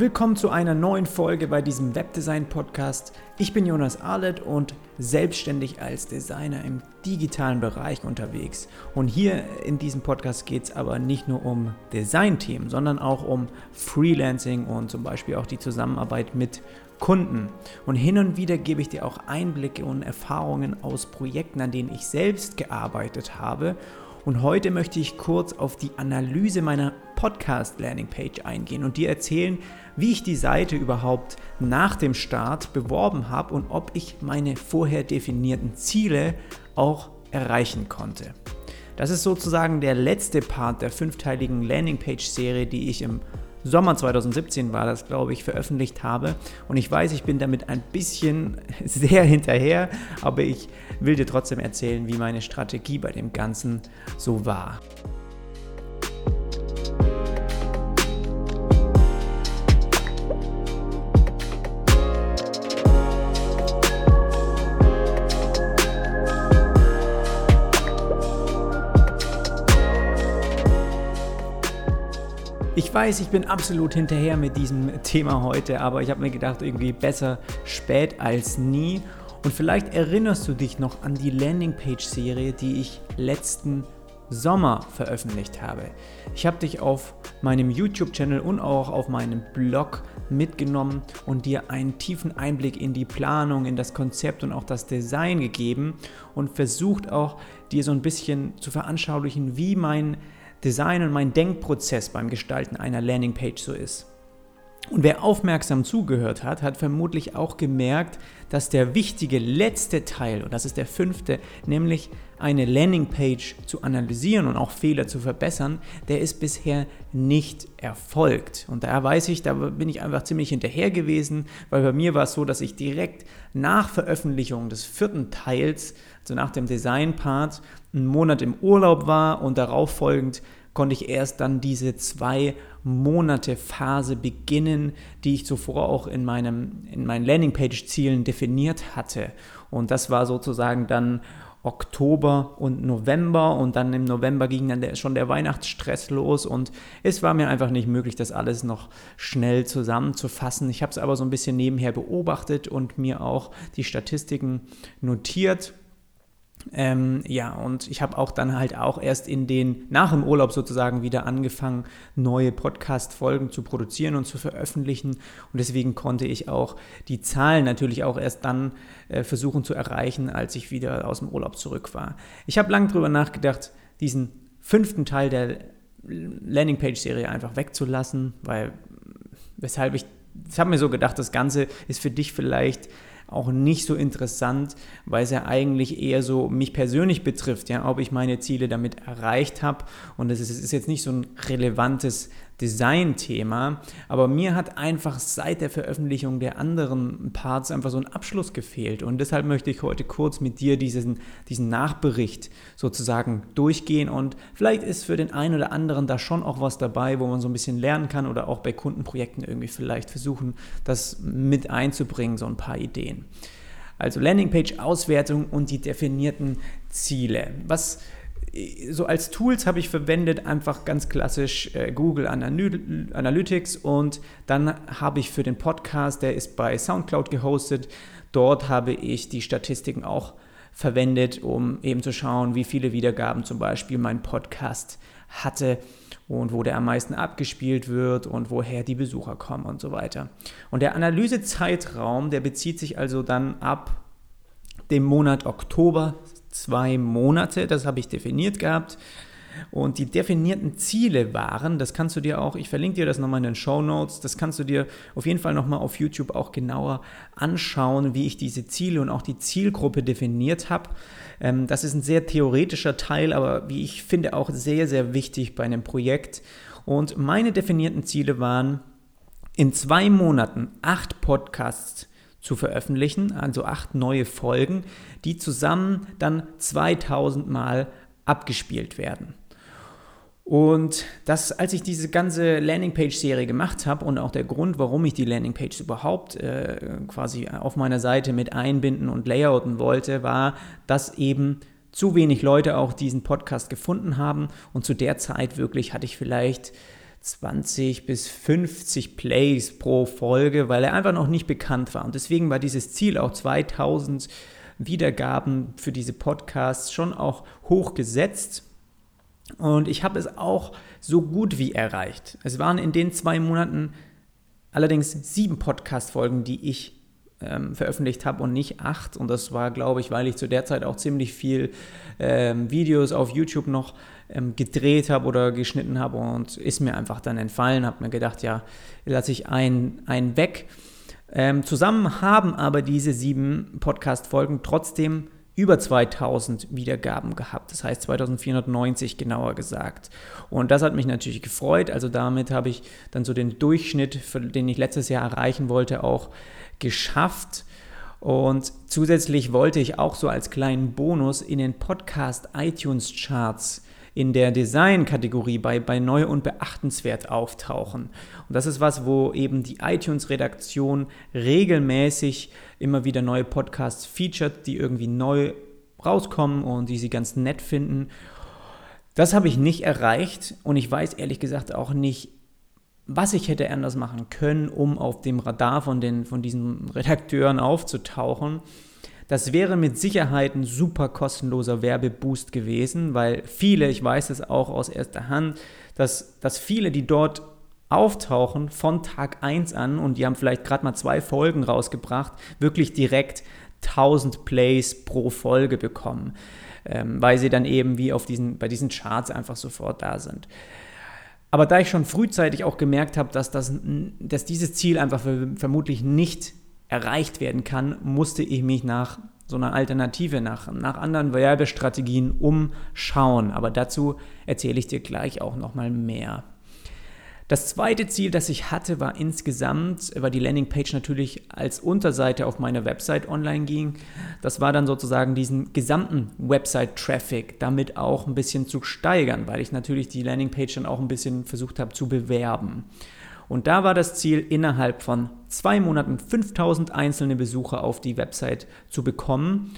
Willkommen zu einer neuen Folge bei diesem Webdesign Podcast. Ich bin Jonas Arlett und selbstständig als Designer im digitalen Bereich unterwegs. Und hier in diesem Podcast geht es aber nicht nur um Designthemen, sondern auch um Freelancing und zum Beispiel auch die Zusammenarbeit mit Kunden. Und hin und wieder gebe ich dir auch Einblicke und Erfahrungen aus Projekten, an denen ich selbst gearbeitet habe und heute möchte ich kurz auf die Analyse meiner Podcast-Landing-Page eingehen und dir erzählen, wie ich die Seite überhaupt nach dem Start beworben habe und ob ich meine vorher definierten Ziele auch erreichen konnte. Das ist sozusagen der letzte Part der fünfteiligen Landingpage-Serie, die ich im Sommer 2017 war das, glaube ich, veröffentlicht habe. Und ich weiß, ich bin damit ein bisschen sehr hinterher, aber ich will dir trotzdem erzählen, wie meine Strategie bei dem Ganzen so war. Weiß, ich bin absolut hinterher mit diesem Thema heute, aber ich habe mir gedacht, irgendwie besser spät als nie. Und vielleicht erinnerst du dich noch an die Landingpage-Serie, die ich letzten Sommer veröffentlicht habe. Ich habe dich auf meinem YouTube-Channel und auch auf meinem Blog mitgenommen und dir einen tiefen Einblick in die Planung, in das Konzept und auch das Design gegeben und versucht auch dir so ein bisschen zu veranschaulichen, wie mein Design und mein Denkprozess beim Gestalten einer Landingpage so ist. Und wer aufmerksam zugehört hat, hat vermutlich auch gemerkt, dass der wichtige letzte Teil, und das ist der fünfte, nämlich eine Landingpage zu analysieren und auch Fehler zu verbessern, der ist bisher nicht erfolgt. Und da weiß ich, da bin ich einfach ziemlich hinterher gewesen, weil bei mir war es so, dass ich direkt nach Veröffentlichung des vierten Teils, also nach dem Design-Part, einen Monat im Urlaub war und darauf folgend konnte ich erst dann diese zwei Monate Phase beginnen, die ich zuvor auch in, meinem, in meinen Landingpage-Zielen definiert hatte. Und das war sozusagen dann Oktober und November und dann im November ging dann der, schon der Weihnachtsstress los und es war mir einfach nicht möglich, das alles noch schnell zusammenzufassen. Ich habe es aber so ein bisschen nebenher beobachtet und mir auch die Statistiken notiert ähm, ja, und ich habe auch dann halt auch erst in den, nach dem Urlaub sozusagen wieder angefangen, neue Podcast-Folgen zu produzieren und zu veröffentlichen. Und deswegen konnte ich auch die Zahlen natürlich auch erst dann äh, versuchen zu erreichen, als ich wieder aus dem Urlaub zurück war. Ich habe lange darüber nachgedacht, diesen fünften Teil der Landingpage-Serie einfach wegzulassen, weil, weshalb ich, ich habe mir so gedacht, das Ganze ist für dich vielleicht auch nicht so interessant, weil es ja eigentlich eher so mich persönlich betrifft, ja, ob ich meine Ziele damit erreicht habe. Und es ist, ist jetzt nicht so ein relevantes Design-Thema, aber mir hat einfach seit der Veröffentlichung der anderen Parts einfach so ein Abschluss gefehlt und deshalb möchte ich heute kurz mit dir diesen, diesen Nachbericht sozusagen durchgehen und vielleicht ist für den einen oder anderen da schon auch was dabei, wo man so ein bisschen lernen kann oder auch bei Kundenprojekten irgendwie vielleicht versuchen, das mit einzubringen, so ein paar Ideen. Also Landingpage-Auswertung und die definierten Ziele. Was so als Tools habe ich verwendet einfach ganz klassisch äh, Google Analytics und dann habe ich für den Podcast, der ist bei SoundCloud gehostet, dort habe ich die Statistiken auch verwendet, um eben zu schauen, wie viele Wiedergaben zum Beispiel mein Podcast hatte und wo der am meisten abgespielt wird und woher die Besucher kommen und so weiter. Und der Analysezeitraum, der bezieht sich also dann ab dem Monat Oktober zwei Monate, das habe ich definiert gehabt. Und die definierten Ziele waren, das kannst du dir auch, ich verlinke dir das nochmal in den Show Notes, das kannst du dir auf jeden Fall nochmal auf YouTube auch genauer anschauen, wie ich diese Ziele und auch die Zielgruppe definiert habe. Ähm, das ist ein sehr theoretischer Teil, aber wie ich finde auch sehr, sehr wichtig bei einem Projekt. Und meine definierten Ziele waren, in zwei Monaten acht Podcasts zu veröffentlichen, also acht neue Folgen, die zusammen dann 2000 Mal abgespielt werden. Und das, als ich diese ganze Landingpage-Serie gemacht habe und auch der Grund, warum ich die Landingpage überhaupt äh, quasi auf meiner Seite mit einbinden und layouten wollte, war, dass eben zu wenig Leute auch diesen Podcast gefunden haben und zu der Zeit wirklich hatte ich vielleicht 20 bis 50 Plays pro Folge, weil er einfach noch nicht bekannt war. Und deswegen war dieses Ziel auch 2000 Wiedergaben für diese Podcasts schon auch hoch gesetzt. Und ich habe es auch so gut wie erreicht. Es waren in den zwei Monaten allerdings sieben Podcast-Folgen, die ich ähm, veröffentlicht habe und nicht acht. Und das war, glaube ich, weil ich zu der Zeit auch ziemlich viel ähm, Videos auf YouTube noch ähm, gedreht habe oder geschnitten habe und ist mir einfach dann entfallen. Habe mir gedacht, ja, lasse ich einen, einen weg. Ähm, zusammen haben aber diese sieben Podcast-Folgen trotzdem über 2000 Wiedergaben gehabt, das heißt 2490 genauer gesagt. Und das hat mich natürlich gefreut. Also damit habe ich dann so den Durchschnitt, den ich letztes Jahr erreichen wollte, auch geschafft. Und zusätzlich wollte ich auch so als kleinen Bonus in den Podcast iTunes Charts in der Design-Kategorie bei, bei neu und beachtenswert auftauchen. Und das ist was, wo eben die iTunes-Redaktion regelmäßig immer wieder neue Podcasts featured, die irgendwie neu rauskommen und die sie ganz nett finden. Das habe ich nicht erreicht und ich weiß ehrlich gesagt auch nicht, was ich hätte anders machen können, um auf dem Radar von, den, von diesen Redakteuren aufzutauchen. Das wäre mit Sicherheit ein super kostenloser Werbeboost gewesen, weil viele, ich weiß es auch aus erster Hand, dass, dass viele, die dort auftauchen von Tag 1 an und die haben vielleicht gerade mal zwei Folgen rausgebracht, wirklich direkt 1000 Plays pro Folge bekommen, ähm, weil sie dann eben wie auf diesen, bei diesen Charts einfach sofort da sind. Aber da ich schon frühzeitig auch gemerkt habe, dass, das, dass dieses Ziel einfach vermutlich nicht erreicht werden kann, musste ich mich nach so einer Alternative, nach, nach anderen Werbestrategien umschauen. Aber dazu erzähle ich dir gleich auch nochmal mehr. Das zweite Ziel, das ich hatte, war insgesamt, weil die Landingpage natürlich als Unterseite auf meiner Website online ging. Das war dann sozusagen diesen gesamten Website-Traffic damit auch ein bisschen zu steigern, weil ich natürlich die Landingpage dann auch ein bisschen versucht habe zu bewerben. Und da war das Ziel, innerhalb von zwei Monaten 5000 einzelne Besucher auf die Website zu bekommen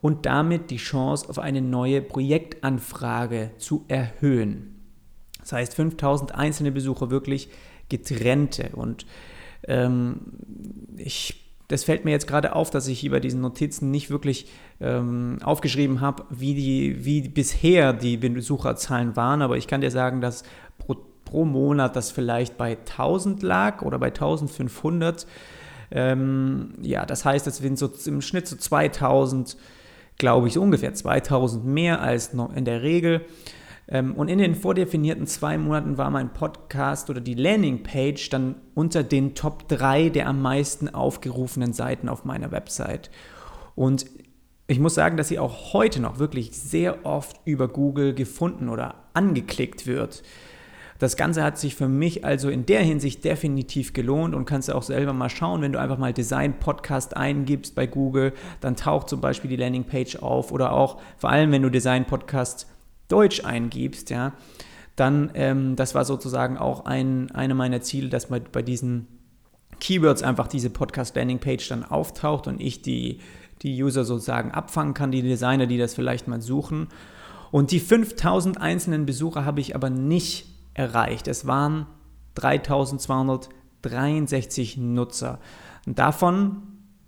und damit die Chance auf eine neue Projektanfrage zu erhöhen. Das heißt 5000 einzelne Besucher wirklich getrennte. Und ähm, ich, das fällt mir jetzt gerade auf, dass ich hier bei diesen Notizen nicht wirklich ähm, aufgeschrieben habe, wie, wie bisher die Besucherzahlen waren. Aber ich kann dir sagen, dass pro, Monat das vielleicht bei 1000 lag oder bei 1500. Ähm, ja, das heißt, es sind so im Schnitt so 2000, glaube ich, so ungefähr 2000 mehr als in der Regel. Ähm, und in den vordefinierten zwei Monaten war mein Podcast oder die Landingpage dann unter den Top 3 der am meisten aufgerufenen Seiten auf meiner Website. Und ich muss sagen, dass sie auch heute noch wirklich sehr oft über Google gefunden oder angeklickt wird. Das Ganze hat sich für mich also in der Hinsicht definitiv gelohnt und kannst du auch selber mal schauen, wenn du einfach mal Design Podcast eingibst bei Google, dann taucht zum Beispiel die Landingpage auf oder auch vor allem, wenn du Design Podcast Deutsch eingibst, ja, dann, ähm, das war sozusagen auch ein, eine meiner Ziele, dass bei, bei diesen Keywords einfach diese Podcast-Landing-Page dann auftaucht und ich die, die User sozusagen abfangen kann, die Designer, die das vielleicht mal suchen. Und die 5000 einzelnen Besucher habe ich aber nicht erreicht. Es waren 3263 Nutzer. Und davon,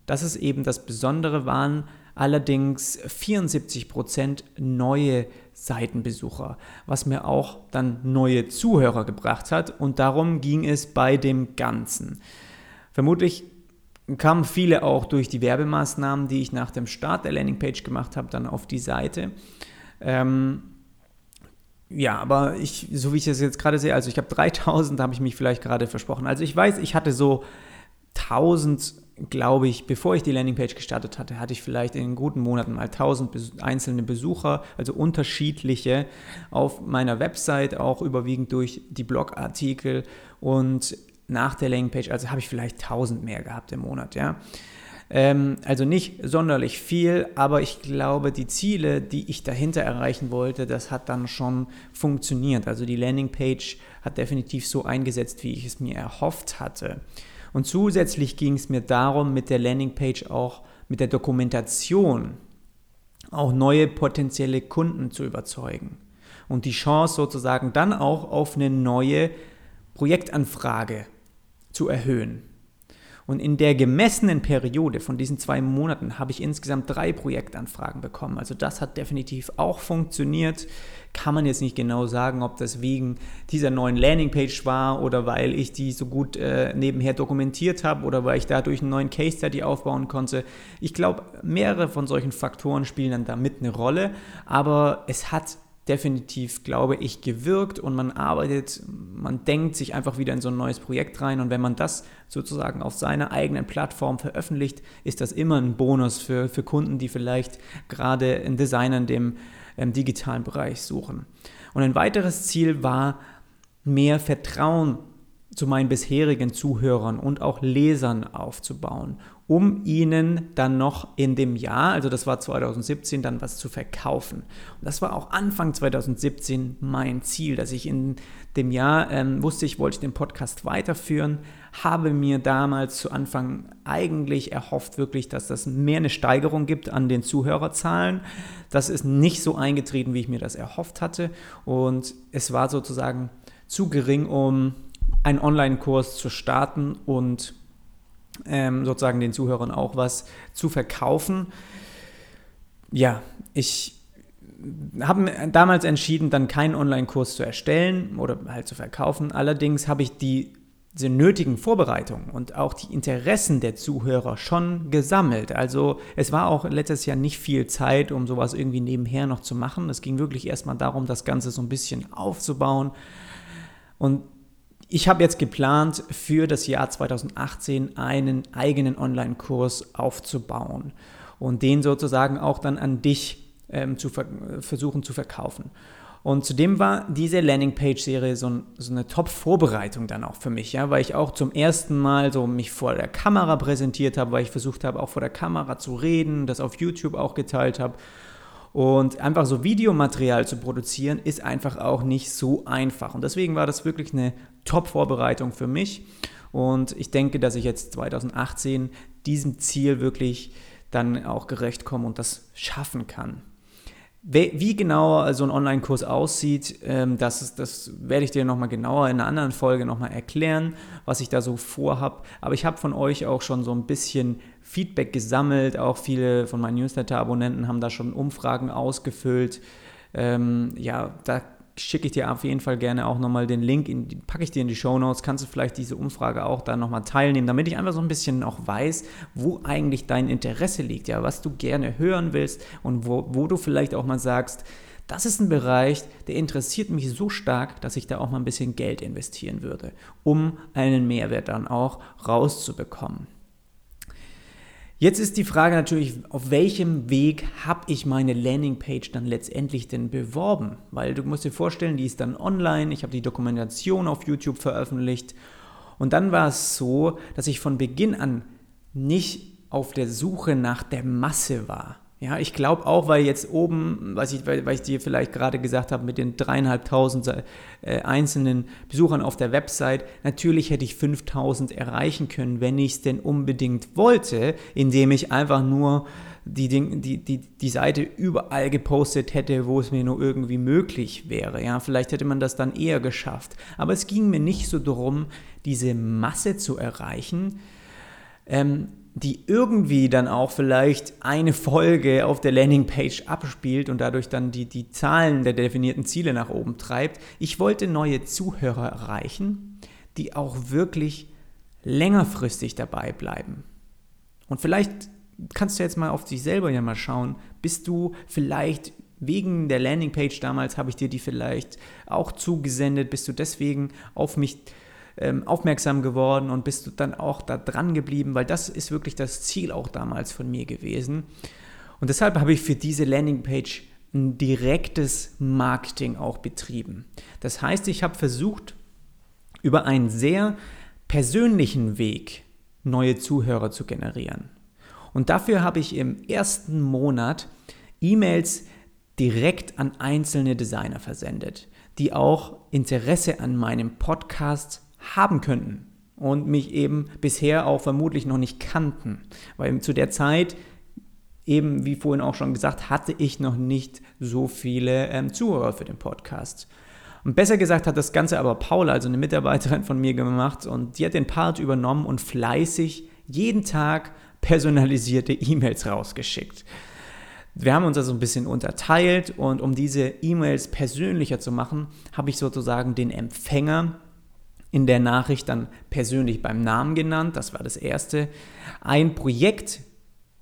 das ist eben das Besondere, waren allerdings 74% neue Seitenbesucher, was mir auch dann neue Zuhörer gebracht hat und darum ging es bei dem Ganzen. Vermutlich kamen viele auch durch die Werbemaßnahmen, die ich nach dem Start der Landingpage gemacht habe, dann auf die Seite. Ähm, ja, aber ich, so wie ich das jetzt gerade sehe, also ich habe 3000, da habe ich mich vielleicht gerade versprochen. Also ich weiß, ich hatte so 1000 glaube ich, bevor ich die Landingpage gestartet hatte, hatte ich vielleicht in guten Monaten mal 1000 einzelne Besucher, also unterschiedliche auf meiner Website, auch überwiegend durch die Blogartikel und nach der Landingpage, also habe ich vielleicht 1000 mehr gehabt im Monat, ja. Ähm, also nicht sonderlich viel, aber ich glaube, die Ziele, die ich dahinter erreichen wollte, das hat dann schon funktioniert. Also die Landingpage hat definitiv so eingesetzt, wie ich es mir erhofft hatte. Und zusätzlich ging es mir darum, mit der Landingpage auch mit der Dokumentation auch neue potenzielle Kunden zu überzeugen und die Chance sozusagen dann auch auf eine neue Projektanfrage zu erhöhen. Und in der gemessenen Periode von diesen zwei Monaten habe ich insgesamt drei Projektanfragen bekommen. Also das hat definitiv auch funktioniert. Kann man jetzt nicht genau sagen, ob das wegen dieser neuen Landingpage war oder weil ich die so gut äh, nebenher dokumentiert habe oder weil ich dadurch einen neuen Case Study aufbauen konnte. Ich glaube, mehrere von solchen Faktoren spielen dann da mit eine Rolle, aber es hat definitiv, glaube ich, gewirkt und man arbeitet, man denkt sich einfach wieder in so ein neues Projekt rein und wenn man das sozusagen auf seiner eigenen Plattform veröffentlicht, ist das immer ein Bonus für, für Kunden, die vielleicht gerade einen Designer in dem ähm, digitalen Bereich suchen. Und ein weiteres Ziel war, mehr Vertrauen zu meinen bisherigen Zuhörern und auch Lesern aufzubauen um ihnen dann noch in dem Jahr, also das war 2017, dann was zu verkaufen. Und das war auch Anfang 2017 mein Ziel, dass ich in dem Jahr ähm, wusste, ich wollte den Podcast weiterführen, habe mir damals zu Anfang eigentlich erhofft wirklich, dass das mehr eine Steigerung gibt an den Zuhörerzahlen. Das ist nicht so eingetreten, wie ich mir das erhofft hatte und es war sozusagen zu gering, um einen Online-Kurs zu starten und ähm, sozusagen den Zuhörern auch was zu verkaufen. Ja, ich habe damals entschieden, dann keinen Online-Kurs zu erstellen oder halt zu verkaufen. Allerdings habe ich die diese nötigen Vorbereitungen und auch die Interessen der Zuhörer schon gesammelt. Also es war auch letztes Jahr nicht viel Zeit, um sowas irgendwie nebenher noch zu machen. Es ging wirklich erstmal darum, das Ganze so ein bisschen aufzubauen. Und ich habe jetzt geplant, für das Jahr 2018 einen eigenen Online-Kurs aufzubauen und den sozusagen auch dann an dich ähm, zu ver versuchen zu verkaufen. Und zudem war diese Landingpage-Serie so, so, eine Top-Vorbereitung dann auch für mich, ja, weil ich auch zum ersten Mal so mich vor der Kamera präsentiert habe, weil ich versucht habe, auch vor der Kamera zu reden, das auf YouTube auch geteilt habe und einfach so Videomaterial zu produzieren, ist einfach auch nicht so einfach. Und deswegen war das wirklich eine Top-Vorbereitung für mich. Und ich denke, dass ich jetzt 2018 diesem Ziel wirklich dann auch gerecht komme und das schaffen kann. Wie genau so ein Online-Kurs aussieht, ähm, das, das werde ich dir nochmal genauer in einer anderen Folge nochmal erklären, was ich da so vorhab. Aber ich habe von euch auch schon so ein bisschen Feedback gesammelt. Auch viele von meinen Newsletter-Abonnenten haben da schon Umfragen ausgefüllt. Ähm, ja, da schicke ich dir auf jeden Fall gerne auch nochmal den Link, in, packe ich dir in die Show Notes, kannst du vielleicht diese Umfrage auch da nochmal teilnehmen, damit ich einfach so ein bisschen auch weiß, wo eigentlich dein Interesse liegt, ja, was du gerne hören willst und wo, wo du vielleicht auch mal sagst, das ist ein Bereich, der interessiert mich so stark, dass ich da auch mal ein bisschen Geld investieren würde, um einen Mehrwert dann auch rauszubekommen. Jetzt ist die Frage natürlich, auf welchem Weg habe ich meine Landingpage dann letztendlich denn beworben? Weil du musst dir vorstellen, die ist dann online, ich habe die Dokumentation auf YouTube veröffentlicht und dann war es so, dass ich von Beginn an nicht auf der Suche nach der Masse war. Ja, ich glaube auch, weil jetzt oben, was ich, weil, weil ich dir vielleicht gerade gesagt habe, mit den dreieinhalbtausend äh, einzelnen Besuchern auf der Website, natürlich hätte ich 5000 erreichen können, wenn ich es denn unbedingt wollte, indem ich einfach nur die, die, die, die Seite überall gepostet hätte, wo es mir nur irgendwie möglich wäre. Ja, vielleicht hätte man das dann eher geschafft. Aber es ging mir nicht so darum, diese Masse zu erreichen, ähm, die irgendwie dann auch vielleicht eine Folge auf der Landingpage abspielt und dadurch dann die, die Zahlen der definierten Ziele nach oben treibt. Ich wollte neue Zuhörer erreichen, die auch wirklich längerfristig dabei bleiben. Und vielleicht kannst du jetzt mal auf dich selber ja mal schauen, bist du vielleicht wegen der Landingpage damals, habe ich dir die vielleicht auch zugesendet, bist du deswegen auf mich ähm, aufmerksam geworden und bist du dann auch da dran geblieben, weil das ist wirklich das Ziel auch damals von mir gewesen. Und deshalb habe ich für diese Landingpage ein direktes Marketing auch betrieben. Das heißt, ich habe versucht, über einen sehr persönlichen Weg neue Zuhörer zu generieren. Und dafür habe ich im ersten Monat E-Mails direkt an einzelne Designer versendet, die auch Interesse an meinem Podcast haben könnten und mich eben bisher auch vermutlich noch nicht kannten. Weil zu der Zeit, eben wie vorhin auch schon gesagt, hatte ich noch nicht so viele ähm, Zuhörer für den Podcast. Und besser gesagt hat das Ganze aber Paula, also eine Mitarbeiterin von mir gemacht und die hat den Part übernommen und fleißig jeden Tag personalisierte E-Mails rausgeschickt. Wir haben uns also ein bisschen unterteilt und um diese E-Mails persönlicher zu machen, habe ich sozusagen den Empfänger in der Nachricht dann persönlich beim Namen genannt. Das war das erste. Ein Projekt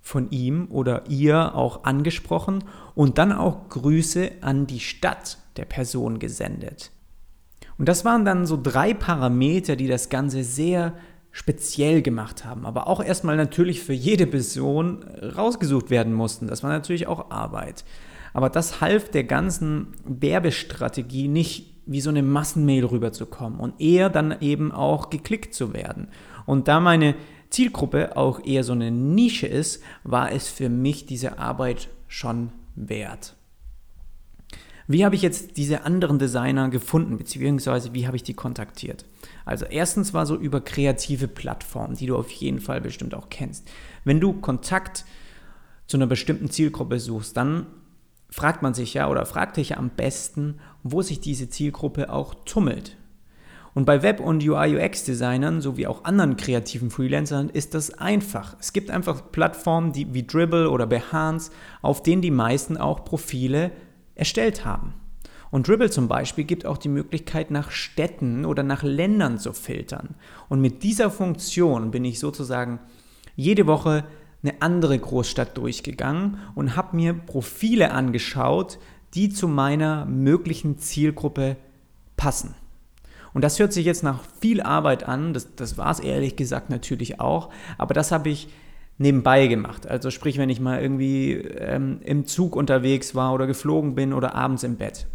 von ihm oder ihr auch angesprochen und dann auch Grüße an die Stadt der Person gesendet. Und das waren dann so drei Parameter, die das Ganze sehr speziell gemacht haben, aber auch erstmal natürlich für jede Person rausgesucht werden mussten. Das war natürlich auch Arbeit. Aber das half der ganzen Werbestrategie nicht wie so eine Massenmail rüberzukommen und eher dann eben auch geklickt zu werden. Und da meine Zielgruppe auch eher so eine Nische ist, war es für mich diese Arbeit schon wert. Wie habe ich jetzt diese anderen Designer gefunden, beziehungsweise wie habe ich die kontaktiert? Also erstens war so über kreative Plattformen, die du auf jeden Fall bestimmt auch kennst. Wenn du Kontakt zu einer bestimmten Zielgruppe suchst, dann fragt man sich ja oder fragt dich ja am besten, wo sich diese Zielgruppe auch tummelt. Und bei Web- und UI-UX-Designern sowie auch anderen kreativen Freelancern ist das einfach. Es gibt einfach Plattformen die, wie Dribble oder Behance, auf denen die meisten auch Profile erstellt haben. Und Dribble zum Beispiel gibt auch die Möglichkeit, nach Städten oder nach Ländern zu filtern. Und mit dieser Funktion bin ich sozusagen jede Woche eine andere Großstadt durchgegangen und habe mir Profile angeschaut, die zu meiner möglichen Zielgruppe passen. Und das hört sich jetzt nach viel Arbeit an, das, das war es ehrlich gesagt natürlich auch, aber das habe ich nebenbei gemacht. Also sprich, wenn ich mal irgendwie ähm, im Zug unterwegs war oder geflogen bin oder abends im Bett.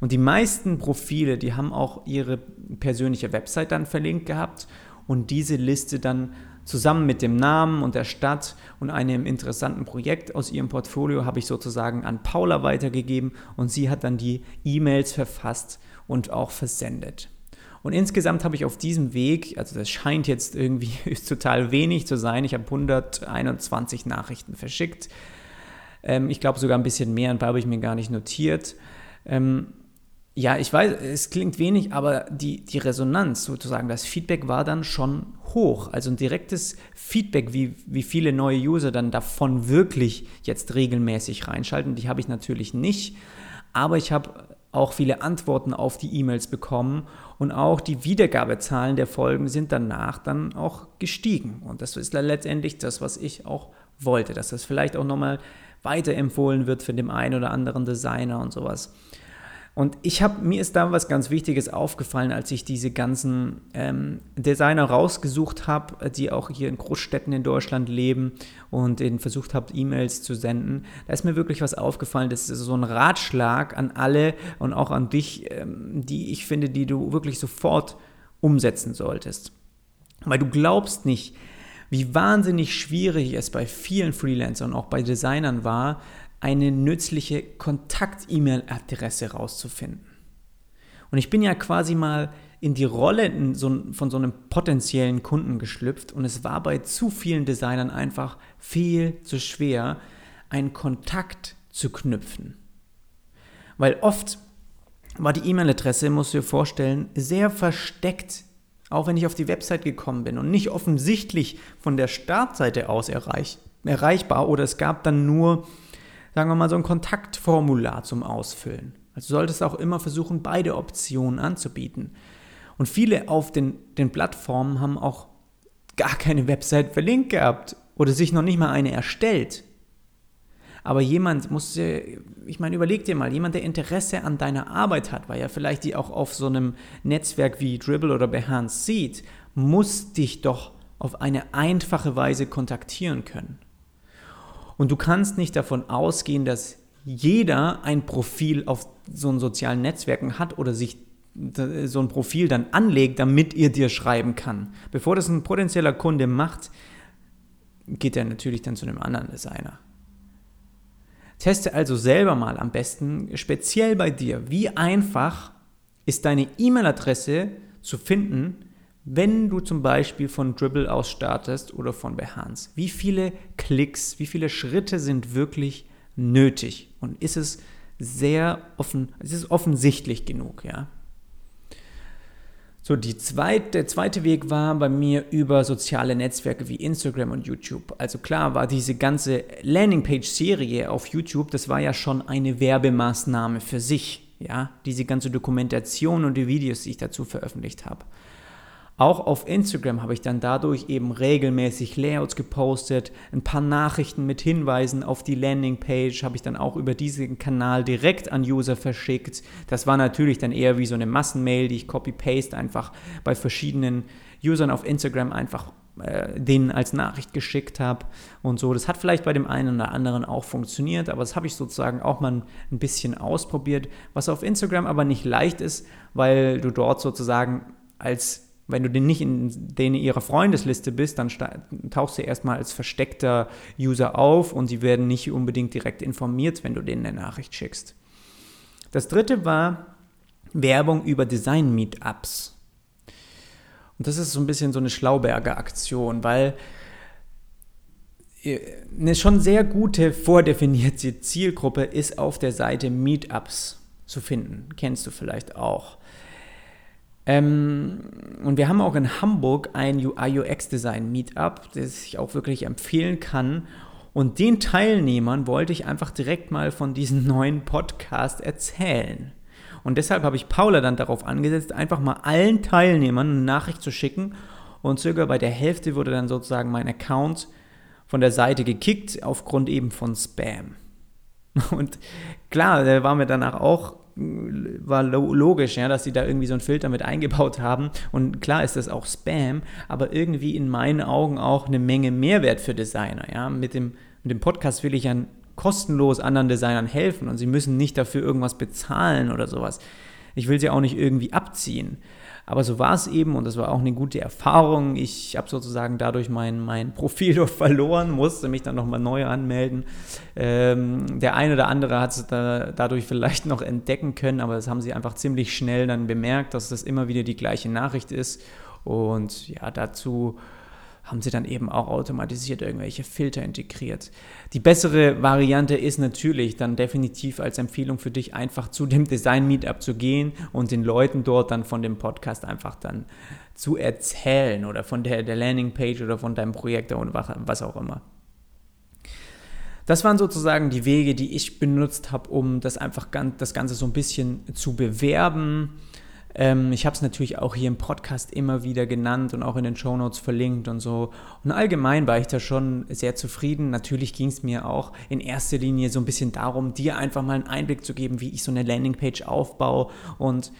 Und die meisten Profile, die haben auch ihre persönliche Website dann verlinkt gehabt und diese Liste dann Zusammen mit dem Namen und der Stadt und einem interessanten Projekt aus ihrem Portfolio habe ich sozusagen an Paula weitergegeben und sie hat dann die E-Mails verfasst und auch versendet. Und insgesamt habe ich auf diesem Weg, also das scheint jetzt irgendwie total wenig zu sein, ich habe 121 Nachrichten verschickt. Ähm, ich glaube sogar ein bisschen mehr, ein paar habe ich mir gar nicht notiert. Ja, ich weiß, es klingt wenig, aber die, die Resonanz sozusagen, das Feedback war dann schon hoch. Also ein direktes Feedback, wie, wie viele neue User dann davon wirklich jetzt regelmäßig reinschalten, die habe ich natürlich nicht. Aber ich habe auch viele Antworten auf die E-Mails bekommen und auch die Wiedergabezahlen der Folgen sind danach dann auch gestiegen. Und das ist letztendlich das, was ich auch wollte, dass das vielleicht auch nochmal weiterempfohlen wird für den einen oder anderen Designer und sowas. Und ich habe, mir ist da was ganz Wichtiges aufgefallen, als ich diese ganzen ähm, Designer rausgesucht habe, die auch hier in Großstädten in Deutschland leben und denen versucht habe, E-Mails zu senden. Da ist mir wirklich was aufgefallen. Das ist so ein Ratschlag an alle und auch an dich, ähm, die ich finde, die du wirklich sofort umsetzen solltest. Weil du glaubst nicht, wie wahnsinnig schwierig es bei vielen Freelancern und auch bei Designern war, eine nützliche Kontakt-E-Mail-Adresse rauszufinden. Und ich bin ja quasi mal in die Rolle von so einem potenziellen Kunden geschlüpft und es war bei zu vielen Designern einfach viel zu schwer, einen Kontakt zu knüpfen. Weil oft war die E-Mail-Adresse, musst du dir vorstellen, sehr versteckt, auch wenn ich auf die Website gekommen bin und nicht offensichtlich von der Startseite aus erreich, erreichbar oder es gab dann nur sagen wir mal, so ein Kontaktformular zum Ausfüllen. Also solltest du auch immer versuchen, beide Optionen anzubieten. Und viele auf den, den Plattformen haben auch gar keine Website verlinkt gehabt oder sich noch nicht mal eine erstellt. Aber jemand muss, ich meine, überleg dir mal, jemand, der Interesse an deiner Arbeit hat, weil er vielleicht die auch auf so einem Netzwerk wie Dribble oder Behance sieht, muss dich doch auf eine einfache Weise kontaktieren können. Und du kannst nicht davon ausgehen, dass jeder ein Profil auf so einen sozialen Netzwerken hat oder sich so ein Profil dann anlegt, damit ihr dir schreiben kann. Bevor das ein potenzieller Kunde macht, geht er natürlich dann zu einem anderen Designer. Teste also selber mal am besten, speziell bei dir, wie einfach ist deine E-Mail-Adresse zu finden, wenn du zum Beispiel von Dribble aus startest oder von Behance, wie viele Klicks, wie viele Schritte sind wirklich nötig? Und ist es sehr offen, ist es offensichtlich genug, ja? So, die zweite, der zweite Weg war bei mir über soziale Netzwerke wie Instagram und YouTube. Also klar war diese ganze Landingpage-Serie auf YouTube, das war ja schon eine Werbemaßnahme für sich. Ja, diese ganze Dokumentation und die Videos, die ich dazu veröffentlicht habe. Auch auf Instagram habe ich dann dadurch eben regelmäßig Layouts gepostet, ein paar Nachrichten mit Hinweisen auf die Landingpage habe ich dann auch über diesen Kanal direkt an User verschickt. Das war natürlich dann eher wie so eine Massenmail, die ich copy-paste einfach bei verschiedenen Usern auf Instagram einfach äh, denen als Nachricht geschickt habe und so. Das hat vielleicht bei dem einen oder anderen auch funktioniert, aber das habe ich sozusagen auch mal ein bisschen ausprobiert, was auf Instagram aber nicht leicht ist, weil du dort sozusagen als wenn du nicht in denen ihrer Freundesliste bist, dann tauchst du erstmal als versteckter User auf und sie werden nicht unbedingt direkt informiert, wenn du denen eine Nachricht schickst. Das dritte war Werbung über Design-Meetups. Und das ist so ein bisschen so eine Schlauberger Aktion, weil äh, eine schon sehr gute vordefinierte Zielgruppe ist auf der Seite Meetups zu finden. Kennst du vielleicht auch. Ähm, und wir haben auch in Hamburg ein UI-UX-Design Meetup, das ich auch wirklich empfehlen kann. Und den Teilnehmern wollte ich einfach direkt mal von diesem neuen Podcast erzählen. Und deshalb habe ich Paula dann darauf angesetzt, einfach mal allen Teilnehmern eine Nachricht zu schicken. Und circa bei der Hälfte wurde dann sozusagen mein Account von der Seite gekickt, aufgrund eben von Spam. Und klar, da war mir danach auch war logisch, ja, dass sie da irgendwie so einen Filter mit eingebaut haben. Und klar ist das auch Spam, aber irgendwie in meinen Augen auch eine Menge Mehrwert für Designer. Ja. Mit, dem, mit dem Podcast will ich ja kostenlos anderen Designern helfen und sie müssen nicht dafür irgendwas bezahlen oder sowas. Ich will sie auch nicht irgendwie abziehen. Aber so war es eben und das war auch eine gute Erfahrung. Ich habe sozusagen dadurch mein, mein Profil verloren, musste mich dann nochmal neu anmelden. Ähm, der eine oder andere hat es da, dadurch vielleicht noch entdecken können, aber das haben sie einfach ziemlich schnell dann bemerkt, dass das immer wieder die gleiche Nachricht ist. Und ja, dazu haben sie dann eben auch automatisiert irgendwelche Filter integriert. Die bessere Variante ist natürlich dann definitiv als Empfehlung für dich einfach zu dem Design Meetup zu gehen und den Leuten dort dann von dem Podcast einfach dann zu erzählen oder von der, der Landingpage oder von deinem Projekt und was auch immer. Das waren sozusagen die Wege, die ich benutzt habe, um das einfach das Ganze so ein bisschen zu bewerben ähm, ich habe es natürlich auch hier im Podcast immer wieder genannt und auch in den Show Notes verlinkt und so. Und allgemein war ich da schon sehr zufrieden. Natürlich ging es mir auch in erster Linie so ein bisschen darum, dir einfach mal einen Einblick zu geben, wie ich so eine Landingpage aufbaue und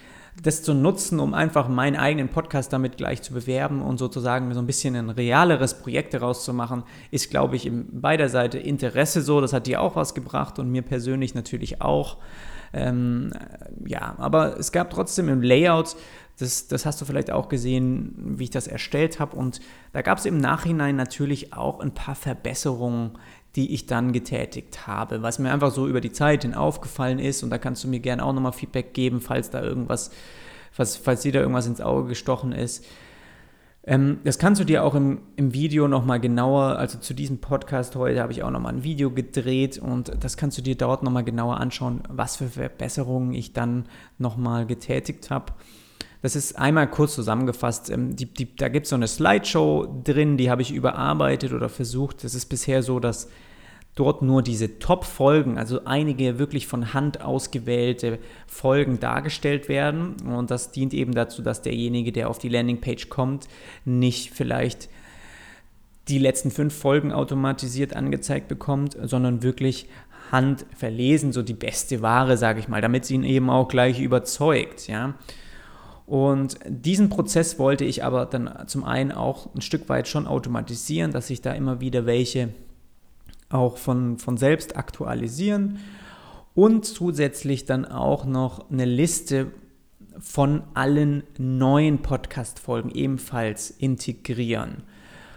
das zu nutzen, um einfach meinen eigenen Podcast damit gleich zu bewerben und sozusagen so ein bisschen ein realeres Projekt daraus zu machen, ist, glaube ich, in beider Seite Interesse so. Das hat dir auch was gebracht und mir persönlich natürlich auch. Ähm, ja, aber es gab trotzdem im Layout, das, das hast du vielleicht auch gesehen, wie ich das erstellt habe. Und da gab es im Nachhinein natürlich auch ein paar Verbesserungen, die ich dann getätigt habe, was mir einfach so über die Zeit hin aufgefallen ist. Und da kannst du mir gerne auch nochmal Feedback geben, falls da irgendwas, falls, falls dir da irgendwas ins Auge gestochen ist. Ähm, das kannst du dir auch im, im Video nochmal genauer, also zu diesem Podcast heute habe ich auch nochmal ein Video gedreht und das kannst du dir dort nochmal genauer anschauen, was für Verbesserungen ich dann nochmal getätigt habe. Das ist einmal kurz zusammengefasst. Ähm, die, die, da gibt es so eine Slideshow drin, die habe ich überarbeitet oder versucht. Es ist bisher so, dass dort nur diese Top-Folgen, also einige wirklich von Hand ausgewählte Folgen dargestellt werden. Und das dient eben dazu, dass derjenige, der auf die Landingpage kommt, nicht vielleicht die letzten fünf Folgen automatisiert angezeigt bekommt, sondern wirklich handverlesen, so die beste Ware, sage ich mal, damit sie ihn eben auch gleich überzeugt, ja. Und diesen Prozess wollte ich aber dann zum einen auch ein Stück weit schon automatisieren, dass ich da immer wieder welche auch von, von selbst aktualisieren und zusätzlich dann auch noch eine Liste von allen neuen Podcast-Folgen ebenfalls integrieren.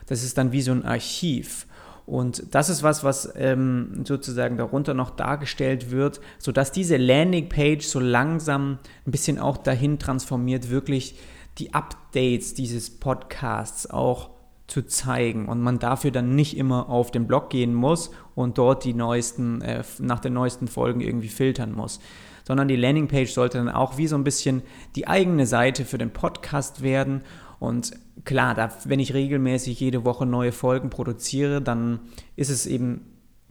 Das ist dann wie so ein Archiv. Und das ist was, was ähm, sozusagen darunter noch dargestellt wird, sodass diese Landingpage so langsam ein bisschen auch dahin transformiert, wirklich die Updates dieses Podcasts auch zu zeigen und man dafür dann nicht immer auf den Blog gehen muss und dort die neuesten, äh, nach den neuesten Folgen irgendwie filtern muss, sondern die Landingpage sollte dann auch wie so ein bisschen die eigene Seite für den Podcast werden. Und klar, da, wenn ich regelmäßig jede Woche neue Folgen produziere, dann ist es eben,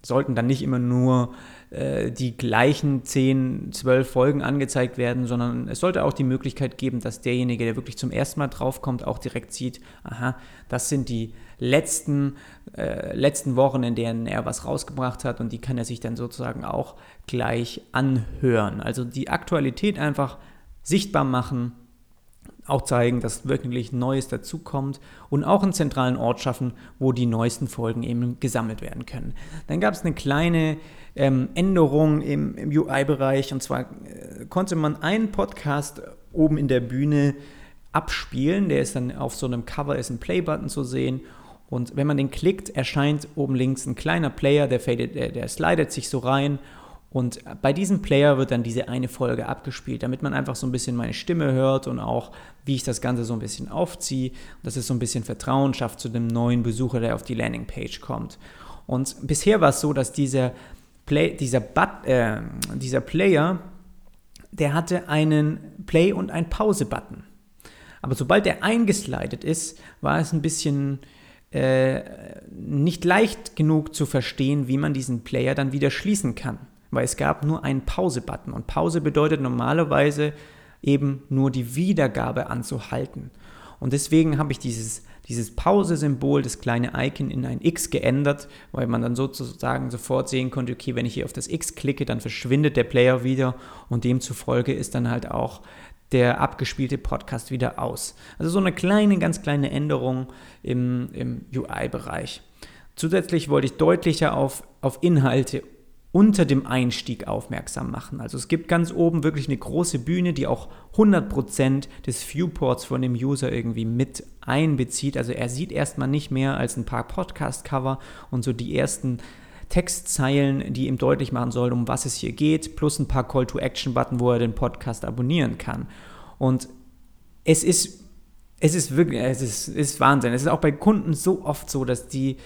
sollten dann nicht immer nur äh, die gleichen 10, 12 Folgen angezeigt werden, sondern es sollte auch die Möglichkeit geben, dass derjenige, der wirklich zum ersten Mal draufkommt, auch direkt sieht, aha, das sind die letzten, äh, letzten Wochen, in denen er was rausgebracht hat und die kann er sich dann sozusagen auch gleich anhören. Also die Aktualität einfach sichtbar machen, auch zeigen, dass wirklich Neues dazukommt und auch einen zentralen Ort schaffen, wo die neuesten Folgen eben gesammelt werden können. Dann gab es eine kleine ähm, Änderung im, im UI-Bereich und zwar äh, konnte man einen Podcast oben in der Bühne abspielen, der ist dann auf so einem Cover, ist ein Play-Button zu sehen. Und wenn man den klickt, erscheint oben links ein kleiner Player, der, fadet, der, der slidet sich so rein und bei diesem Player wird dann diese eine Folge abgespielt, damit man einfach so ein bisschen meine Stimme hört und auch, wie ich das Ganze so ein bisschen aufziehe. Dass es so ein bisschen Vertrauen schafft zu dem neuen Besucher, der auf die Landingpage kommt. Und bisher war es so, dass dieser, Play, dieser, But, äh, dieser Player, der hatte einen Play- und einen Pause-Button. Aber sobald der eingeslidet ist, war es ein bisschen äh, nicht leicht genug zu verstehen, wie man diesen Player dann wieder schließen kann weil es gab nur einen Pause-Button und Pause bedeutet normalerweise eben nur die Wiedergabe anzuhalten. Und deswegen habe ich dieses, dieses Pause-Symbol, das kleine Icon in ein X geändert, weil man dann sozusagen sofort sehen konnte, okay, wenn ich hier auf das X klicke, dann verschwindet der Player wieder und demzufolge ist dann halt auch der abgespielte Podcast wieder aus. Also so eine kleine, ganz kleine Änderung im, im UI-Bereich. Zusätzlich wollte ich deutlicher auf, auf Inhalte unter dem Einstieg aufmerksam machen. Also es gibt ganz oben wirklich eine große Bühne, die auch 100% des Viewports von dem User irgendwie mit einbezieht. Also er sieht erstmal nicht mehr als ein paar Podcast-Cover und so die ersten Textzeilen, die ihm deutlich machen sollen, um was es hier geht, plus ein paar Call-to-Action-Button, wo er den Podcast abonnieren kann. Und es ist, es ist wirklich, es ist, ist Wahnsinn. Es ist auch bei Kunden so oft so, dass die,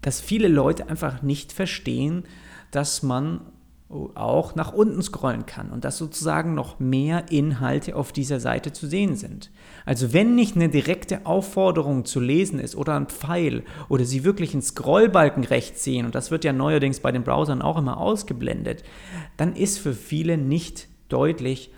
dass viele Leute einfach nicht verstehen, dass man auch nach unten scrollen kann und dass sozusagen noch mehr Inhalte auf dieser Seite zu sehen sind. Also wenn nicht eine direkte Aufforderung zu lesen ist oder ein Pfeil oder Sie wirklich einen Scrollbalken rechts sehen, und das wird ja neuerdings bei den Browsern auch immer ausgeblendet, dann ist für viele nicht deutlich,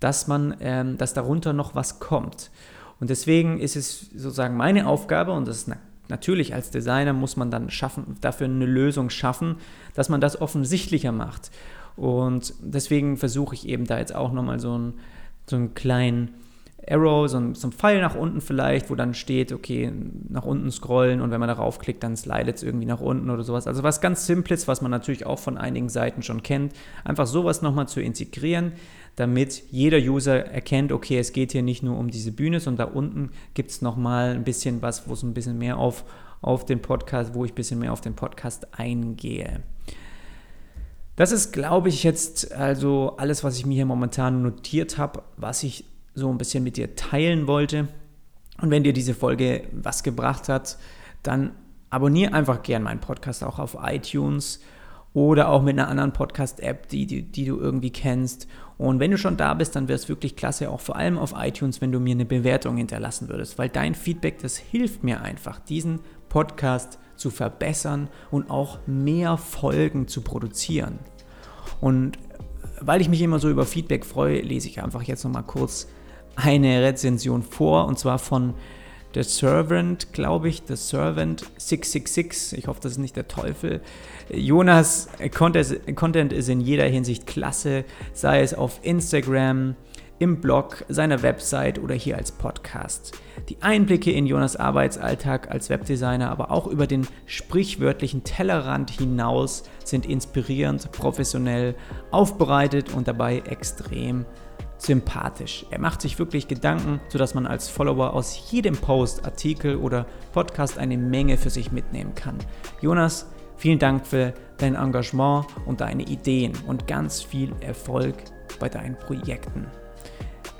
dass man, ähm, dass darunter noch was kommt. Und deswegen ist es sozusagen meine Aufgabe, und das ist eine Natürlich als Designer muss man dann schaffen, dafür eine Lösung schaffen, dass man das offensichtlicher macht. Und deswegen versuche ich eben da jetzt auch nochmal so, ein, so einen kleinen Arrow, so ein, so ein Pfeil nach unten vielleicht, wo dann steht, okay, nach unten scrollen und wenn man darauf klickt, dann slidet es irgendwie nach unten oder sowas. Also was ganz Simples, was man natürlich auch von einigen Seiten schon kennt. Einfach sowas nochmal zu integrieren, damit jeder User erkennt, okay, es geht hier nicht nur um diese Bühne, sondern da unten gibt es nochmal ein bisschen was, wo es ein bisschen mehr auf, auf den Podcast, wo ich ein bisschen mehr auf den Podcast eingehe. Das ist, glaube ich, jetzt also alles, was ich mir hier momentan notiert habe, was ich so ein bisschen mit dir teilen wollte. Und wenn dir diese Folge was gebracht hat, dann abonniere einfach gern meinen Podcast auch auf iTunes oder auch mit einer anderen Podcast-App, die, die, die, du irgendwie kennst. Und wenn du schon da bist, dann wäre es wirklich klasse, auch vor allem auf iTunes, wenn du mir eine Bewertung hinterlassen würdest, weil dein Feedback, das hilft mir einfach, diesen Podcast zu verbessern und auch mehr Folgen zu produzieren. Und weil ich mich immer so über Feedback freue, lese ich einfach jetzt nochmal kurz eine Rezension vor, und zwar von The Servant, glaube ich, The Servant 666. Ich hoffe, das ist nicht der Teufel. Jonas Content ist in jeder Hinsicht klasse, sei es auf Instagram, im Blog, seiner Website oder hier als Podcast. Die Einblicke in Jonas Arbeitsalltag als Webdesigner, aber auch über den sprichwörtlichen Tellerrand hinaus sind inspirierend, professionell aufbereitet und dabei extrem sympathisch. Er macht sich wirklich Gedanken, sodass man als Follower aus jedem Post, Artikel oder Podcast eine Menge für sich mitnehmen kann. Jonas, vielen Dank für dein Engagement und deine Ideen und ganz viel Erfolg bei deinen Projekten.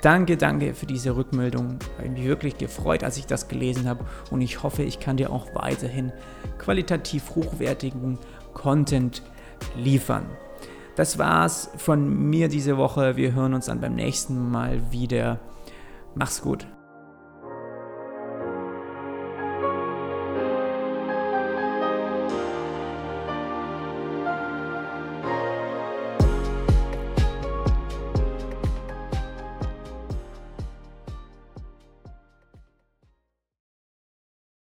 Danke, danke für diese Rückmeldung. Ich habe mich wirklich gefreut, als ich das gelesen habe und ich hoffe, ich kann dir auch weiterhin qualitativ hochwertigen Content liefern. Das war's von mir diese Woche. Wir hören uns dann beim nächsten Mal wieder. Mach's gut.